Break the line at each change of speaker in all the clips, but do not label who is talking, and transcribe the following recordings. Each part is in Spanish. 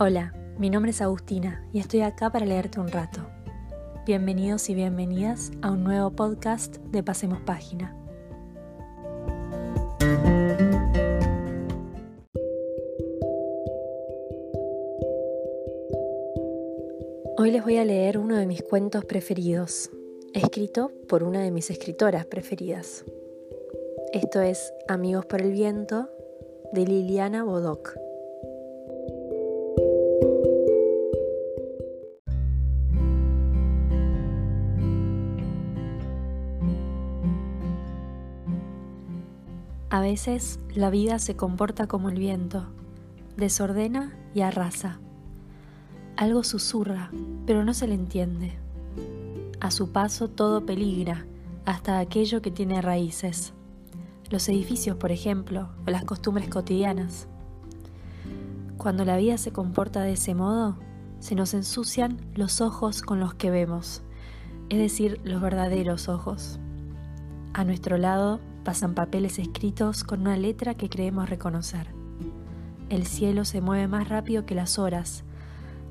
Hola, mi nombre es Agustina y estoy acá para leerte un rato. Bienvenidos y bienvenidas a un nuevo podcast de Pasemos Página. Hoy les voy a leer uno de mis cuentos preferidos, escrito por una de mis escritoras preferidas. Esto es Amigos por el Viento de Liliana Bodoc. A veces la vida se comporta como el viento, desordena y arrasa. Algo susurra, pero no se le entiende. A su paso todo peligra, hasta aquello que tiene raíces. Los edificios, por ejemplo, o las costumbres cotidianas. Cuando la vida se comporta de ese modo, se nos ensucian los ojos con los que vemos, es decir, los verdaderos ojos. A nuestro lado pasan papeles escritos con una letra que creemos reconocer. El cielo se mueve más rápido que las horas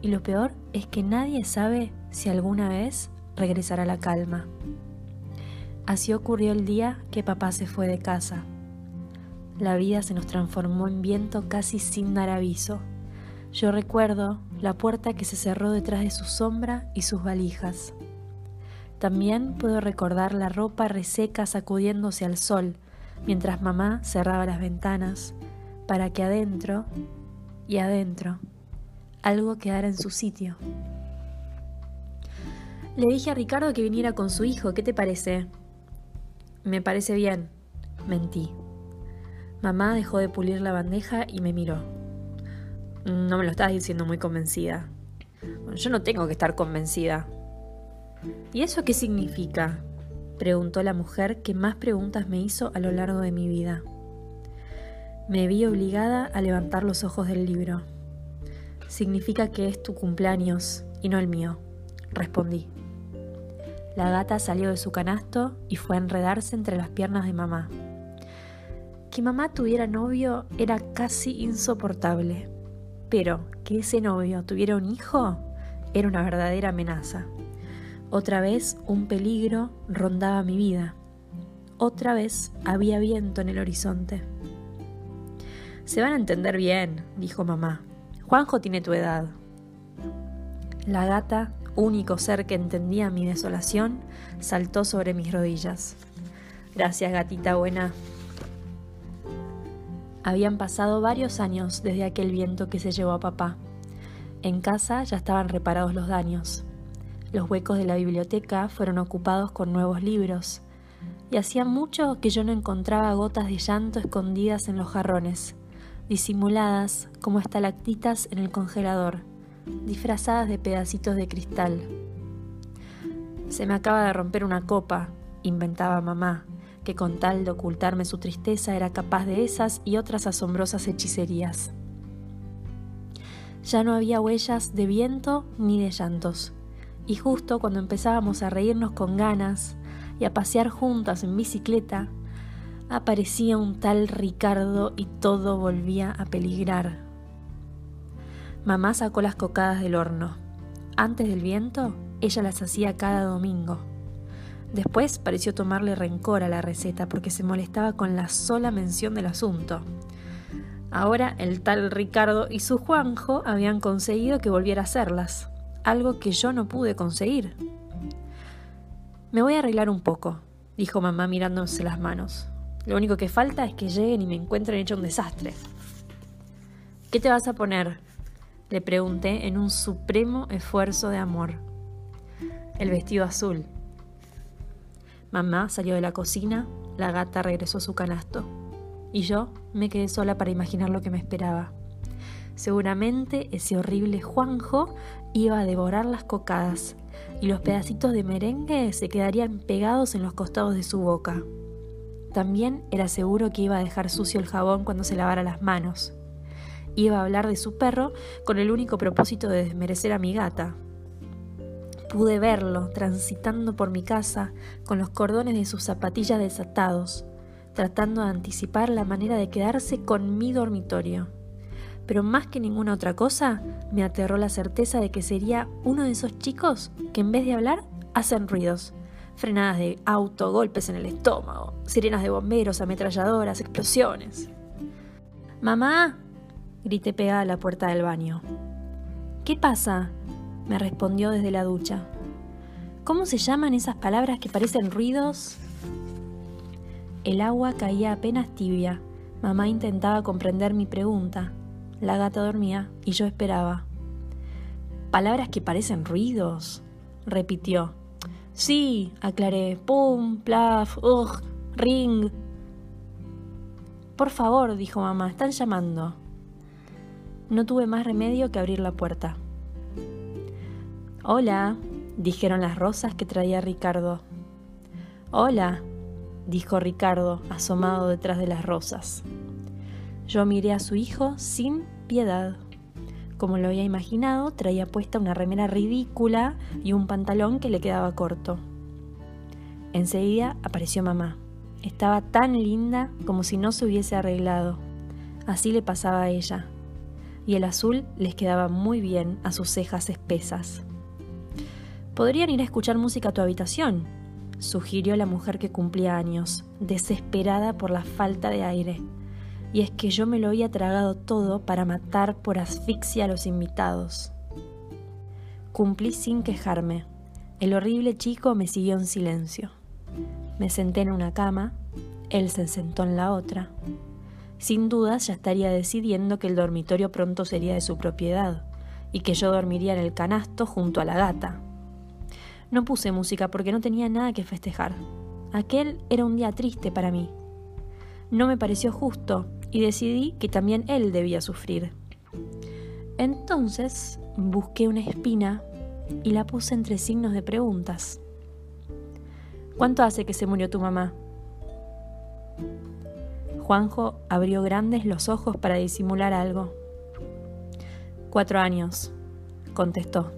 y lo peor es que nadie sabe si alguna vez regresará la calma. Así ocurrió el día que papá se fue de casa. La vida se nos transformó en viento casi sin dar aviso. Yo recuerdo la puerta que se cerró detrás de su sombra y sus valijas. También puedo recordar la ropa reseca sacudiéndose al sol mientras mamá cerraba las ventanas para que adentro y adentro algo quedara en su sitio. Le dije a Ricardo que viniera con su hijo, ¿qué te parece? Me parece bien, mentí. Mamá dejó de pulir la bandeja y me miró. No me lo estás diciendo muy convencida. yo no tengo que estar convencida. ¿Y eso qué significa? preguntó la mujer que más preguntas me hizo a lo largo de mi vida. Me vi obligada a levantar los ojos del libro. Significa que es tu cumpleaños y no el mío, respondí. La gata salió de su canasto y fue a enredarse entre las piernas de mamá. Que mamá tuviera novio era casi insoportable, pero que ese novio tuviera un hijo era una verdadera amenaza. Otra vez un peligro rondaba mi vida. Otra vez había viento en el horizonte. Se van a entender bien, dijo mamá. Juanjo tiene tu edad. La gata, único ser que entendía mi desolación, saltó sobre mis rodillas. Gracias, gatita buena. Habían pasado varios años desde aquel viento que se llevó a papá. En casa ya estaban reparados los daños. Los huecos de la biblioteca fueron ocupados con nuevos libros, y hacía mucho que yo no encontraba gotas de llanto escondidas en los jarrones, disimuladas como estalactitas en el congelador, disfrazadas de pedacitos de cristal. Se me acaba de romper una copa, inventaba mamá, que con tal de ocultarme su tristeza era capaz de esas y otras asombrosas hechicerías. Ya no había huellas de viento ni de llantos y justo cuando empezábamos a reírnos con ganas y a pasear juntas en bicicleta, aparecía un tal Ricardo y todo volvía a peligrar. Mamá sacó las cocadas del horno. Antes del viento, ella las hacía cada domingo. Después pareció tomarle rencor a la receta porque se molestaba con la sola mención del asunto. Ahora el tal Ricardo y su Juanjo habían conseguido que volviera a hacerlas algo que yo no pude conseguir. Me voy a arreglar un poco, dijo mamá mirándose las manos. Lo único que falta es que lleguen y me encuentren hecho un desastre. ¿Qué te vas a poner? Le pregunté en un supremo esfuerzo de amor. El vestido azul. Mamá salió de la cocina, la gata regresó a su canasto, y yo me quedé sola para imaginar lo que me esperaba. Seguramente ese horrible Juanjo iba a devorar las cocadas y los pedacitos de merengue se quedarían pegados en los costados de su boca. También era seguro que iba a dejar sucio el jabón cuando se lavara las manos. Iba a hablar de su perro con el único propósito de desmerecer a mi gata. Pude verlo transitando por mi casa con los cordones de sus zapatillas desatados, tratando de anticipar la manera de quedarse con mi dormitorio pero más que ninguna otra cosa, me aterró la certeza de que sería uno de esos chicos que en vez de hablar, hacen ruidos. Frenadas de auto, golpes en el estómago, sirenas de bomberos, ametralladoras, explosiones. Mamá, grité pegada a la puerta del baño. ¿Qué pasa? me respondió desde la ducha. ¿Cómo se llaman esas palabras que parecen ruidos? El agua caía apenas tibia. Mamá intentaba comprender mi pregunta. La gata dormía y yo esperaba. Palabras que parecen ruidos, repitió. Sí, aclaré. Pum, plaf, ugh, ring. Por favor, dijo mamá, están llamando. No tuve más remedio que abrir la puerta. Hola, dijeron las rosas que traía Ricardo. Hola, dijo Ricardo, asomado detrás de las rosas. Yo miré a su hijo sin piedad. Como lo había imaginado, traía puesta una remera ridícula y un pantalón que le quedaba corto. Enseguida apareció mamá. Estaba tan linda como si no se hubiese arreglado. Así le pasaba a ella. Y el azul les quedaba muy bien a sus cejas espesas. Podrían ir a escuchar música a tu habitación, sugirió la mujer que cumplía años, desesperada por la falta de aire. Y es que yo me lo había tragado todo para matar por asfixia a los invitados. Cumplí sin quejarme. El horrible chico me siguió en silencio. Me senté en una cama, él se sentó en la otra. Sin dudas ya estaría decidiendo que el dormitorio pronto sería de su propiedad y que yo dormiría en el canasto junto a la gata, no puse música porque no tenía nada que festejar. Aquel era un día triste para mí. No me pareció justo y decidí que también él debía sufrir. Entonces busqué una espina y la puse entre signos de preguntas. ¿Cuánto hace que se murió tu mamá? Juanjo abrió grandes los ojos para disimular algo. Cuatro años, contestó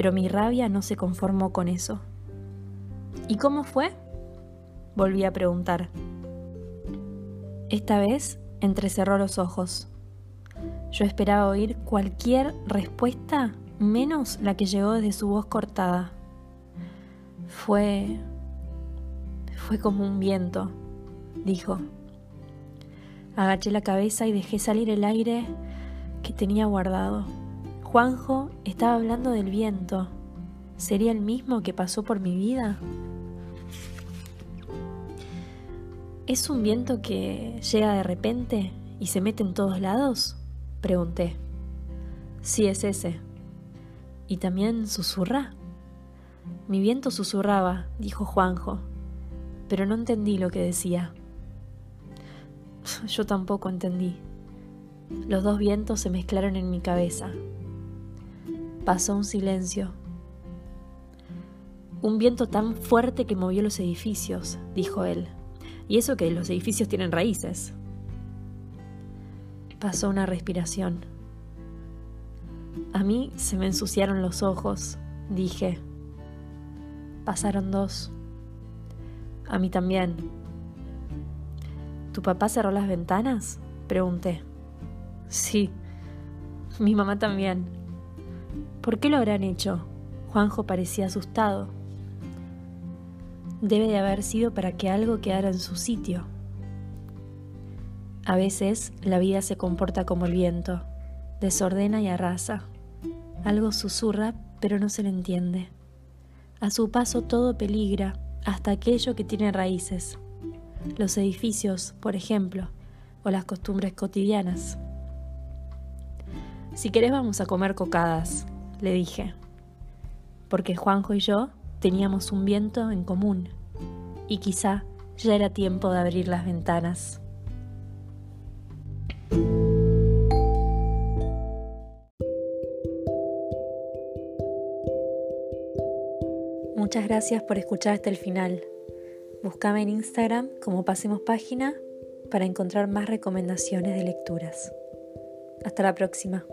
pero mi rabia no se conformó con eso. ¿Y cómo fue? Volví a preguntar. Esta vez entrecerró los ojos. Yo esperaba oír cualquier respuesta menos la que llegó desde su voz cortada. Fue... fue como un viento, dijo. Agaché la cabeza y dejé salir el aire que tenía guardado. Juanjo estaba hablando del viento. ¿Sería el mismo que pasó por mi vida? ¿Es un viento que llega de repente y se mete en todos lados? Pregunté. Sí, es ese. ¿Y también susurra? Mi viento susurraba, dijo Juanjo, pero no entendí lo que decía. Yo tampoco entendí. Los dos vientos se mezclaron en mi cabeza, Pasó un silencio. Un viento tan fuerte que movió los edificios, dijo él. Y eso que los edificios tienen raíces. Pasó una respiración. A mí se me ensuciaron los ojos, dije. Pasaron dos. A mí también. ¿Tu papá cerró las ventanas? Pregunté. Sí, mi mamá también. ¿Por qué lo habrán hecho? Juanjo parecía asustado. Debe de haber sido para que algo quedara en su sitio. A veces la vida se comporta como el viento, desordena y arrasa. Algo susurra, pero no se le entiende. A su paso todo peligra, hasta aquello que tiene raíces. Los edificios, por ejemplo, o las costumbres cotidianas. Si querés vamos a comer cocadas, le dije, porque Juanjo y yo teníamos un viento en común y quizá ya era tiempo de abrir las ventanas. Muchas gracias por escuchar hasta el final. Búscame en Instagram como Pasemos Página para encontrar más recomendaciones de lecturas. Hasta la próxima.